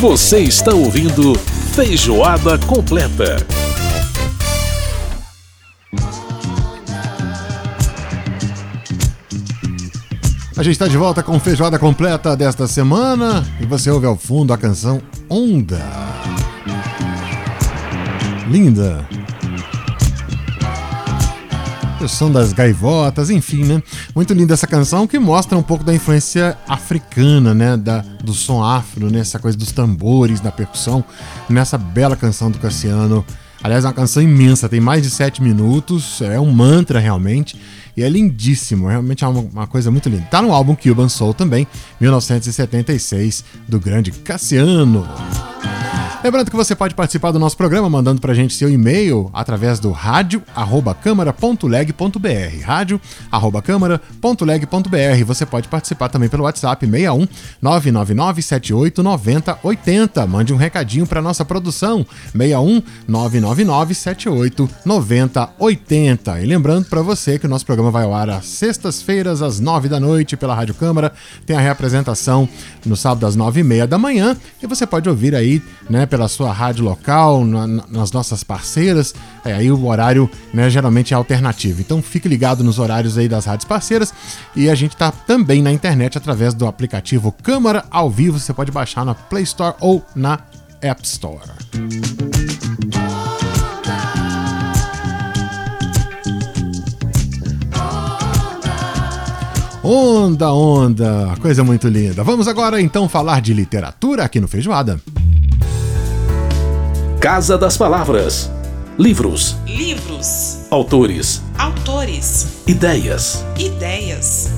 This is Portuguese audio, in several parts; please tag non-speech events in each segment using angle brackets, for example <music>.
Você está ouvindo Feijoada Completa. A gente está de volta com Feijoada Completa desta semana e você ouve ao fundo a canção Onda. Linda. O som das gaivotas, enfim, né? Muito linda essa canção que mostra um pouco da influência africana, né? Da, do som afro, né? Essa coisa dos tambores, da percussão, nessa bela canção do Cassiano. Aliás, é uma canção imensa, tem mais de sete minutos, é um mantra realmente. E é lindíssimo, realmente é uma, uma, coisa muito linda. Tá no álbum Cuban Soul também, 1976, do grande Cassiano. Lembrando que você pode participar do nosso programa mandando pra gente seu e-mail através do rádio@câmara.leg.br. rádio@câmara.leg.br. Você pode participar também pelo WhatsApp 61 999 78 90 80. Mande um recadinho para nossa produção 61 999 78 90 80. E lembrando para você que o nosso programa vai ao ar às sextas-feiras às nove da noite pela Rádio Câmara. Tem a reapresentação no sábado às nove e meia da manhã e você pode ouvir aí, né, pela sua rádio local, na, nas nossas parceiras. É, aí o horário né, geralmente é alternativo. Então fique ligado nos horários aí das rádios parceiras. E a gente está também na internet através do aplicativo Câmara ao vivo. Você pode baixar na Play Store ou na App Store. Onda, onda, coisa muito linda. Vamos agora então falar de literatura aqui no Feijoada. Casa das Palavras. Livros. Livros. Autores. Autores. Ideias. Ideias.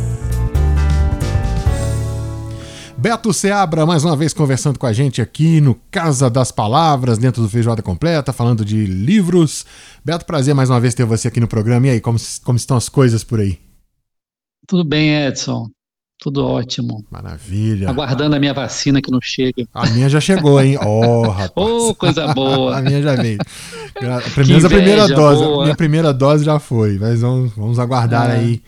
Beto Seabra, mais uma vez conversando com a gente aqui no Casa das Palavras, dentro do Feijoada Completa, falando de livros. Beto, prazer mais uma vez ter você aqui no programa. E aí, como, como estão as coisas por aí? Tudo bem, Edson. Tudo ótimo. Maravilha. Aguardando a minha vacina que não chega. A minha já chegou, hein? <laughs> Oh, rapaz. Oh, coisa boa. <laughs> a minha já veio. <laughs> Pelo menos a primeira dose. Boa. Minha primeira dose já foi. Mas vamos, vamos aguardar é. aí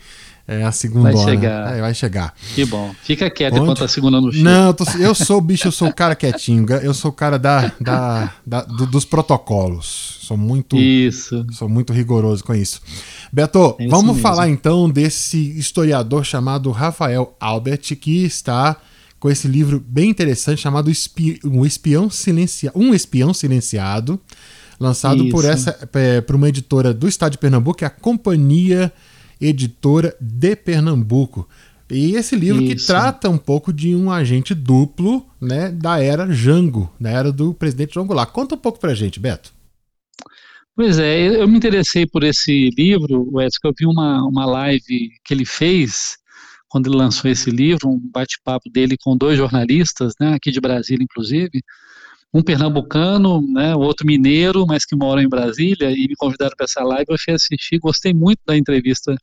é, a segunda. Vai chegar. É, vai chegar. Que bom. Fica quieto Onde? enquanto a segunda não chega. Não, eu, tô, eu sou bicho, eu sou o cara quietinho. Eu sou o cara da, da, da do, dos protocolos. Sou muito. Isso. Sou muito rigoroso com isso. Beto, é vamos falar então desse historiador chamado Rafael Albert, que está com esse livro bem interessante chamado Espi um, Espião Silencia um Espião Silenciado, lançado por essa é, por uma editora do estado de Pernambuco, que é a Companhia Editora de Pernambuco. E esse livro Isso. que trata um pouco de um agente duplo né, da era Jango, da era do presidente João Goulart. Conta um pouco pra gente, Beto. Pois é, eu me interessei por esse livro, Edson, que eu vi uma, uma live que ele fez quando ele lançou esse livro, um bate-papo dele com dois jornalistas, né, aqui de Brasília, inclusive, um pernambucano, né, outro mineiro, mas que mora em Brasília, e me convidaram para essa live, eu fui assistir, gostei muito da entrevista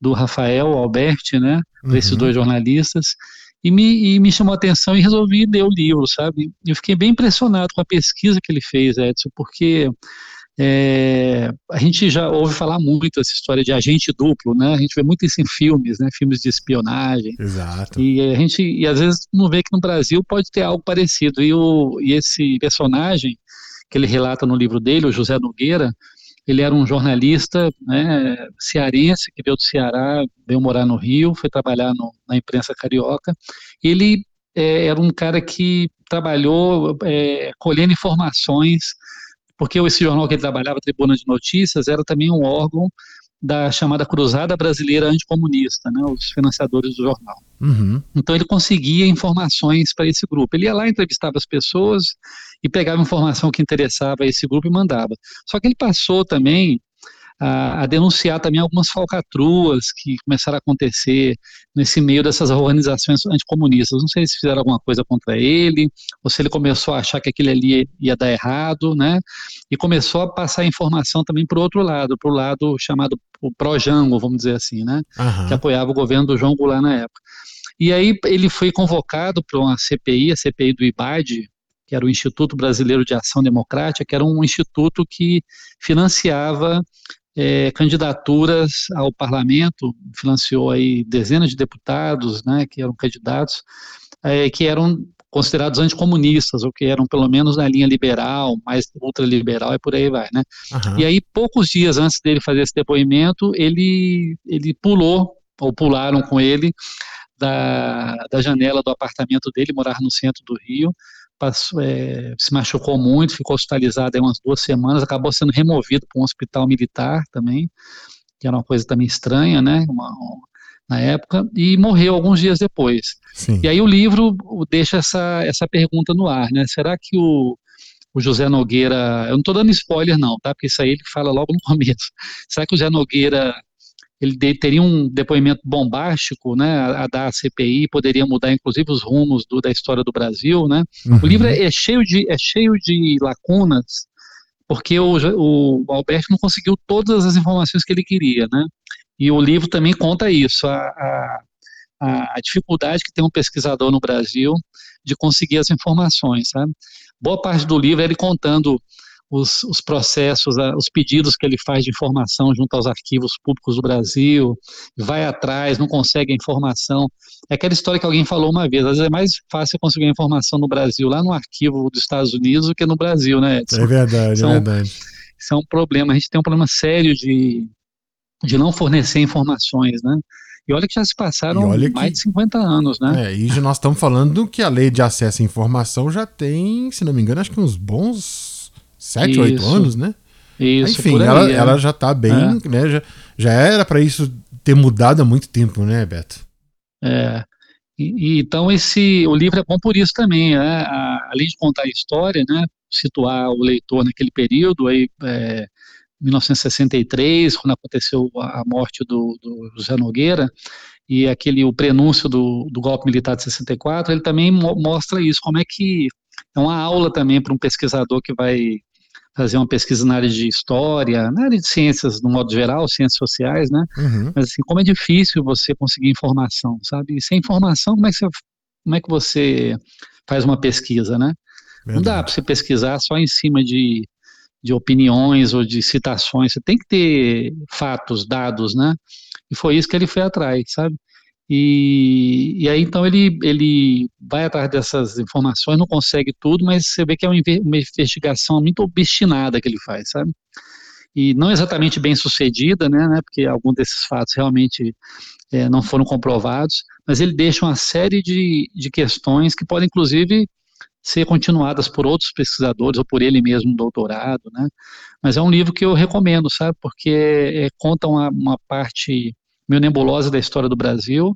do Rafael Alberti, né, uhum. esses dois jornalistas, e me, e me chamou a atenção e resolvi ler o livro, sabe? Eu fiquei bem impressionado com a pesquisa que ele fez, Edson, porque é, a gente já ouve falar muito essa história de agente duplo, né? A gente vê muito isso em filmes, né? Filmes de espionagem. Exato. E a gente, e às vezes não vê que no Brasil pode ter algo parecido. E, o, e esse personagem que ele relata no livro dele, o José Nogueira, ele era um jornalista né, cearense que veio do Ceará, veio morar no Rio, foi trabalhar no, na imprensa carioca. Ele é, era um cara que trabalhou é, colhendo informações porque esse jornal que ele trabalhava, Tribuna de Notícias, era também um órgão da chamada Cruzada Brasileira Anticomunista, né, os financiadores do jornal. Uhum. Então ele conseguia informações para esse grupo. Ele ia lá, entrevistava as pessoas e pegava informação que interessava a esse grupo e mandava. Só que ele passou também a, a, denunciar também algumas falcatruas que começaram a acontecer nesse meio dessas organizações anticomunistas. Não sei se fizeram alguma coisa contra ele, ou se ele começou a achar que aquilo ali ia dar errado, né? E começou a passar informação também para o outro lado, para o lado chamado o pró-Jango, vamos dizer assim, né? Uhum. Que apoiava o governo do João Goulart na época. E aí ele foi convocado para uma CPI, a CPI do IBAD, que era o Instituto Brasileiro de Ação Democrática, que era um instituto que financiava é, candidaturas ao parlamento, financiou aí dezenas de deputados, né, que eram candidatos, é, que eram considerados anticomunistas, ou que eram pelo menos na linha liberal, mais ultraliberal e por aí vai, né? Aham. E aí, poucos dias antes dele fazer esse depoimento, ele, ele pulou, ou pularam com ele, da, da janela do apartamento dele, morar no centro do Rio, passou, é, se machucou muito, ficou hospitalizado aí umas duas semanas, acabou sendo removido para um hospital militar também, que era uma coisa também estranha, né, uma- na época, e morreu alguns dias depois. Sim. E aí o livro deixa essa, essa pergunta no ar, né? Será que o, o José Nogueira, eu não estou dando spoiler não, tá? Porque isso aí ele fala logo no começo. Será que o José Nogueira ele teria um depoimento bombástico, né? A, a dar à CPI poderia mudar inclusive os rumos do- da história do Brasil, né? Uhum. O livro é, é cheio de é cheio de lacunas porque o, o Alberto não conseguiu todas as informações que ele queria, né? E o livro também conta isso, a, a, a- a dificuldade que tem um pesquisador no Brasil de conseguir as informações, sabe? Boa parte do livro é ele contando os, os processos, os pedidos que ele faz de informação junto aos arquivos públicos do Brasil, vai atrás, não consegue a informação. É aquela história que alguém falou uma vez, às vezes é mais fácil conseguir a informação no Brasil, lá no arquivo dos Estados Unidos, do que no Brasil, né, Edson? É verdade, São- é verdade. Isso é um problema. A gente tem um problema sério de, de não fornecer informações, né? E olha que já se passaram olha que- mais de 50 anos, né? É, e nós estamos falando que a lei de acesso à informação já tem, se não me engano, acho que uns bons 7, 8 Isso. anos, né? Isso, Enfim, aí, ela, é. ela já tá bem, né? Já, já era para isso ter mudado há muito tempo, né, Beto? É. E, e então esse o livro é bom por isso também, né? A- além de contar a história, né? Situar o leitor naquele período aí, é, 1963, quando aconteceu a a morte do, do José Nogueira e aquele o prenúncio do, do golpe militar de 64, ele também mo- mostra isso, como é que é uma aula também para um pesquisador que vai fazer uma pesquisa na área de história, na área de ciências no modo geral, ciências sociais, né? Uhum. Mas assim, como é difícil você conseguir informação, sabe? E sem informação, como é que você, como é que você faz uma pesquisa, né? Não dá Verdade. para você pesquisar só em cima de, de opiniões ou de citações. Você tem que ter fatos, dados, né? E foi isso que ele foi atrás, sabe? E, e aí então ele, ele vai atrás dessas informações, não consegue tudo, mas você vê que é uma inve- uma investigação muito obstinada que ele faz, sabe? E não exatamente bem sucedida, né? né, Porque alguns desses fatos realmente eh, não foram comprovados, mas ele deixa uma série de, de questões que podem, inclusive, ser continuadas por outros pesquisadores ou por ele mesmo no doutorado, né? Mas é um livro que eu recomendo, sabe? Porque é, conta uma, uma parte meio nebulosa da história do Brasil.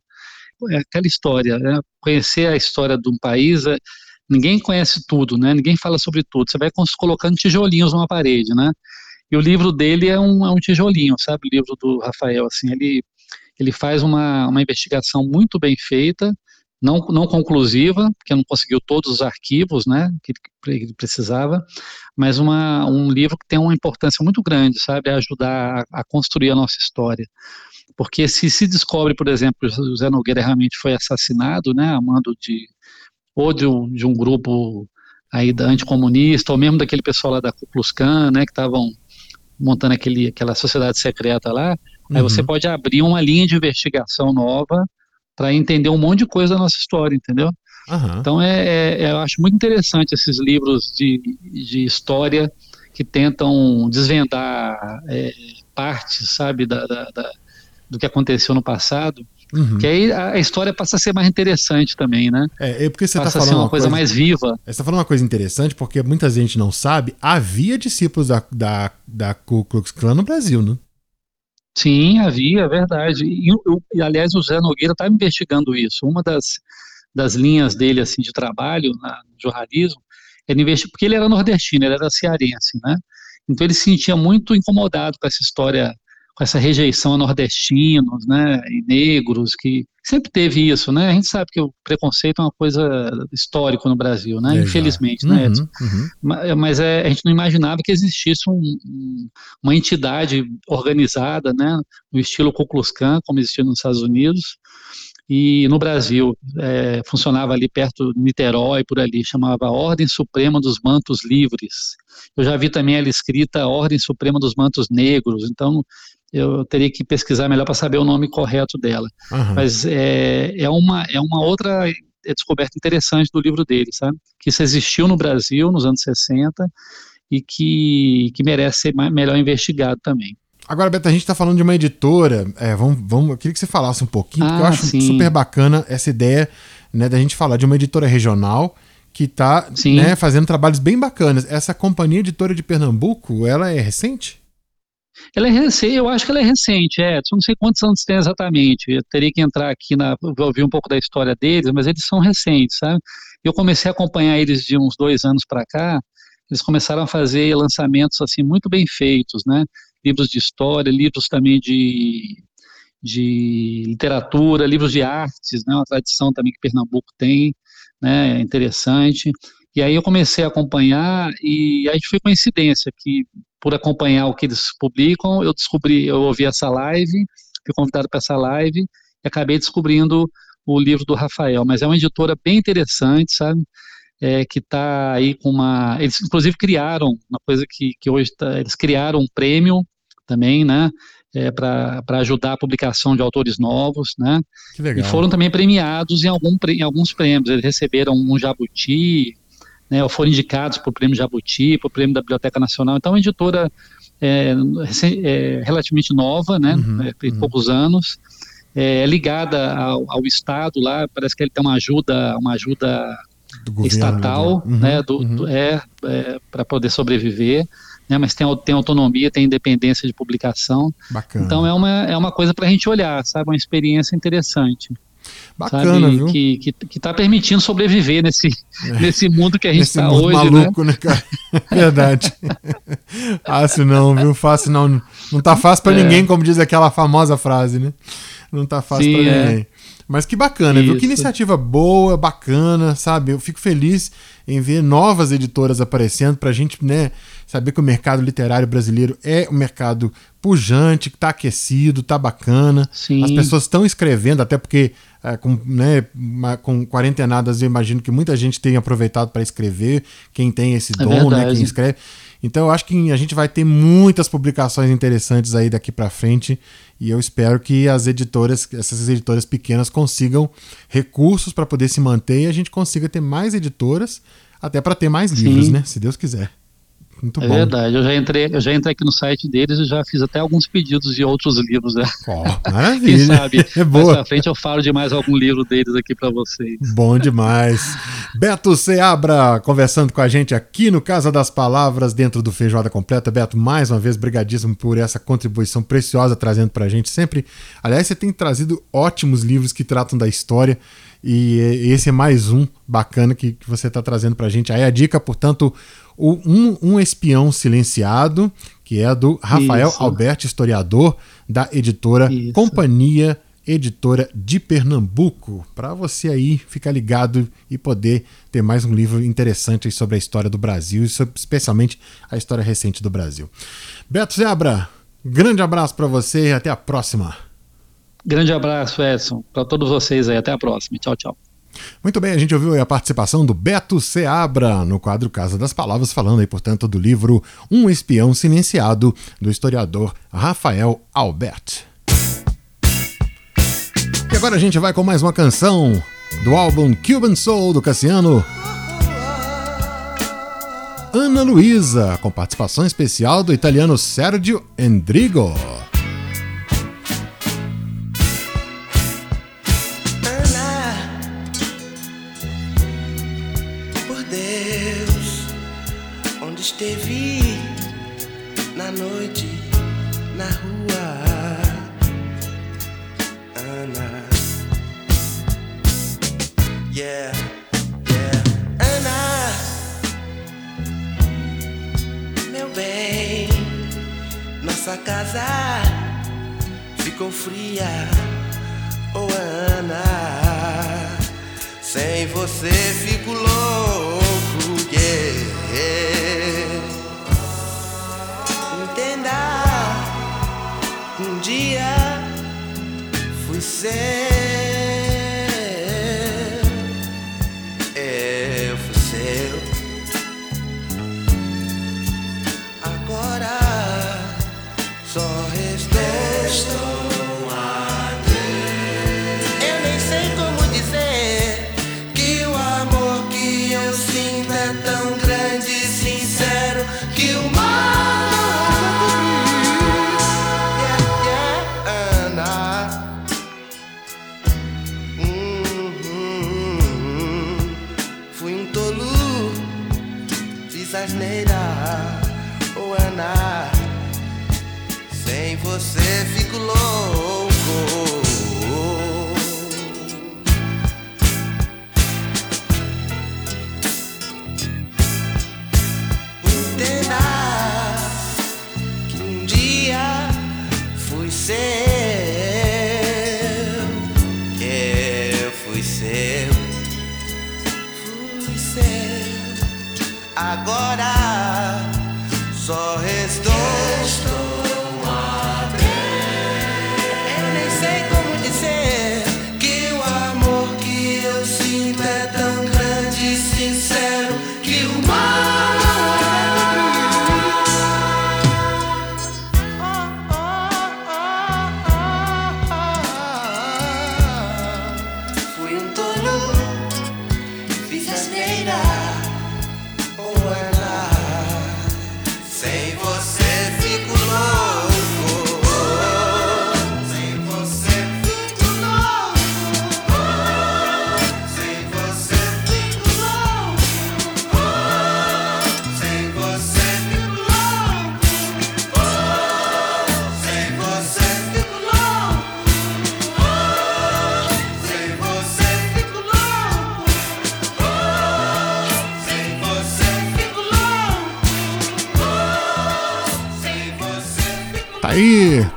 É aquela história, né? Conhecer a história de um país, é- ninguém conhece tudo, né? Ninguém fala sobre tudo. Você vai colocando tijolinhos numa parede, né? E o livro dele é um, é um tijolinho, sabe? O livro do Rafael, assim, ele, ele faz uma, uma investigação muito bem feita, não, não conclusiva, porque não conseguiu todos os arquivos, né, que ele, precisava, mas uma, um livro que tem uma importância muito grande, sabe, ajudar a, a construir a nossa história. Porque se se descobre, por exemplo, que José Nogueira realmente foi assassinado, né, a mando de, ou de um, de um grupo aí da anticomunista, ou mesmo daquele pessoal lá da Ku Klux Klan, né, que estavam montando aquele, aquela sociedade secreta lá, aí você Uhum. pode abrir uma linha de investigação nova para entender um monte de coisa da nossa história, entendeu? Aham. Então é, é- é- eu acho muito interessante esses livros de, de história que tentam desvendar é, partes, sabe, da, da- da- do que aconteceu no passado, Uhum. que aí a, história passa a ser mais interessante também, né? É, é porque você tá passa a falando ser uma coisa, mais viva. Você está falando uma coisa interessante, porque muita gente não sabe, havia discípulos da, da, da Ku Klux Klan no Brasil, né? Sim, havia, é verdade. E, o- e, aliás, o Zé Nogueira estava investigando isso. Uma das, das linhas dele assim de trabalho na, no jornalismo era investir, porque ele era nordestino, ele era cearense, né? Então ele se sentia muito incomodado com essa história, com essa rejeição a nordestinos, né, e negros, que sempre teve isso, né? A gente sabe que o preconceito é uma coisa histórica no Brasil, né? Exato. Infelizmente, né, Edson? Uhum, uhum. Ma- Mas é, a gente não imaginava que existisse um- um- uma entidade organizada, né, no estilo Ku Klux Klan, como existia nos Estados Unidos, e no Brasil é, funcionava ali perto de Niterói, por ali, chamava Ordem Suprema dos Mantos Livres. Eu já vi também ela escrita Ordem Suprema dos Mantos Negros, então eu teria que pesquisar melhor para saber o nome correto dela Aham. mas é, é, uma, é uma outra é descoberta interessante do livro dele, sabe? Que isso existiu no Brasil nos anos 60 e que, que merece ser mais, melhor investigado também. Agora, Beto, a gente está falando de uma editora. É, vamos, vamos, eu queria que você falasse um pouquinho, porque eu Ah, acho sim. super bacana essa ideia né, da gente falar de uma editora regional que está né, fazendo trabalhos bem bacanas. Essa companhia editora de Pernambuco, ela é recente? Ela é recente, eu acho que ela é recente, é. Não sei quantos anos tem exatamente. Eu teria que entrar aqui na. ouvir um pouco da história deles, mas eles são recentes, sabe? Eu comecei a acompanhar eles de uns dois anos para cá. Eles começaram a fazer lançamentos assim muito bem feitos, né? Livros de história, livros também de, de literatura, livros de artes, né? Uma tradição também que Pernambuco tem, né? Interessante. E aí eu comecei a acompanhar e aí foi coincidência que por acompanhar o que eles publicam, eu descobri, eu ouvi essa live, fui convidado para essa live e acabei descobrindo o livro do Rafael. Mas é uma editora bem interessante, sabe? É, que está aí com uma. Eles inclusive criaram uma coisa que, que hoje tá, eles criaram um prêmio também, né? É, para ajudar a publicação de autores novos, né? E foram também premiados em, algum, em alguns prêmios. Eles receberam um Jabuti, né, ou foram indicados para o prêmio Jabuti, para o prêmio da Biblioteca Nacional. Então, é uma editora é, é, relativamente nova, né, Uhum, é, tem uhum. poucos anos, é ligada ao, ao Estado lá, parece que ele tem uma ajuda, uma ajuda Do governo, estatal, né? Uhum, né, do, uhum. do- é, para poder sobreviver, né, mas tem, tem autonomia, tem independência de publicação. Bacana. Então é uma, é uma coisa para a gente olhar, sabe? Uma experiência interessante. Bacana, sabe? viu? Que, que, que tá permitindo sobreviver nesse, nesse mundo que a gente Nesse está mundo hoje, né? maluco, né, cara? <laughs> Verdade. fácil não, viu? Fácil não. Não tá fácil pra É. ninguém, como diz aquela famosa frase, né? Não tá fácil pra é. ninguém. Mas que bacana, viu? Que Isso. iniciativa boa, bacana, sabe? Eu fico feliz em ver novas editoras aparecendo pra gente, né, saber que o mercado literário brasileiro é um mercado pujante, que tá aquecido, tá bacana. Sim. As pessoas estão escrevendo, até porque é, com, né, com quarentenadas eu imagino que muita gente tem aproveitado para escrever, quem tem esse É dom, né, quem escreve. Então eu acho que a gente vai ter muitas publicações interessantes aí daqui para frente e eu espero que as editoras, essas editoras pequenas consigam recursos para poder se manter e a gente consiga ter mais editoras até para ter mais livros, Sim. né? Se Deus quiser. Muito É bom. verdade, eu já entrei, eu já entrei aqui no site deles e já fiz até alguns pedidos de outros livros, né? <laughs> Quem maravilha. sabe É mais boa. pra frente eu falo de mais algum livro deles aqui para vocês. Bom demais. Beto Seabra conversando com a gente aqui no Casa das Palavras, dentro do Feijoada Completa. Beto, mais uma vez, brigadíssimo por essa contribuição preciosa trazendo pra gente sempre. Aliás, você tem trazido ótimos livros que tratam da história e esse é mais um bacana que, que você está trazendo pra gente. Aí a dica, portanto, o um, um Espião Silenciado, que é do Rafael Isso. Alberto, historiador da editora Isso. Companhia Editora de Pernambuco, para você aí ficar ligado e poder ter mais um livro interessante sobre a história do Brasil e sobre, especialmente a história recente do Brasil. Beto Zebra, grande abraço para você e até a próxima. Grande abraço, Edson, para todos vocês aí. Até a próxima. Tchau, tchau. Muito bem, a gente ouviu a participação do Beto Seabra no quadro Casa das Palavras, falando aí, portanto, do livro Um Espião Silenciado, do historiador Rafael Albert. E agora a gente vai com mais uma canção do álbum Cuban Soul do Cassiano. Ana Luísa, com participação especial do italiano Sergio Endrigo. Fiz asneira, oh Ana. Sem você fico louco. Agora só restou.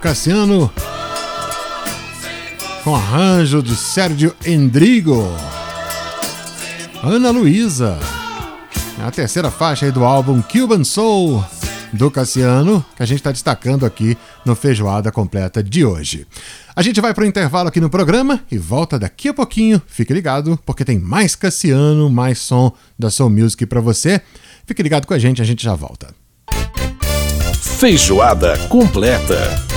Cassiano. Com arranjo de Sérgio Endrigo. Ana Luísa. É a terceira faixa aí do álbum Cuban Soul do Cassiano, que a gente está destacando aqui no Feijoada Completa de hoje. A gente vai para o intervalo aqui no programa e volta daqui a pouquinho. Fique ligado, porque tem mais Cassiano, mais som da Soul Music para você. Fique ligado com a gente, a gente já volta. Feijoada completa.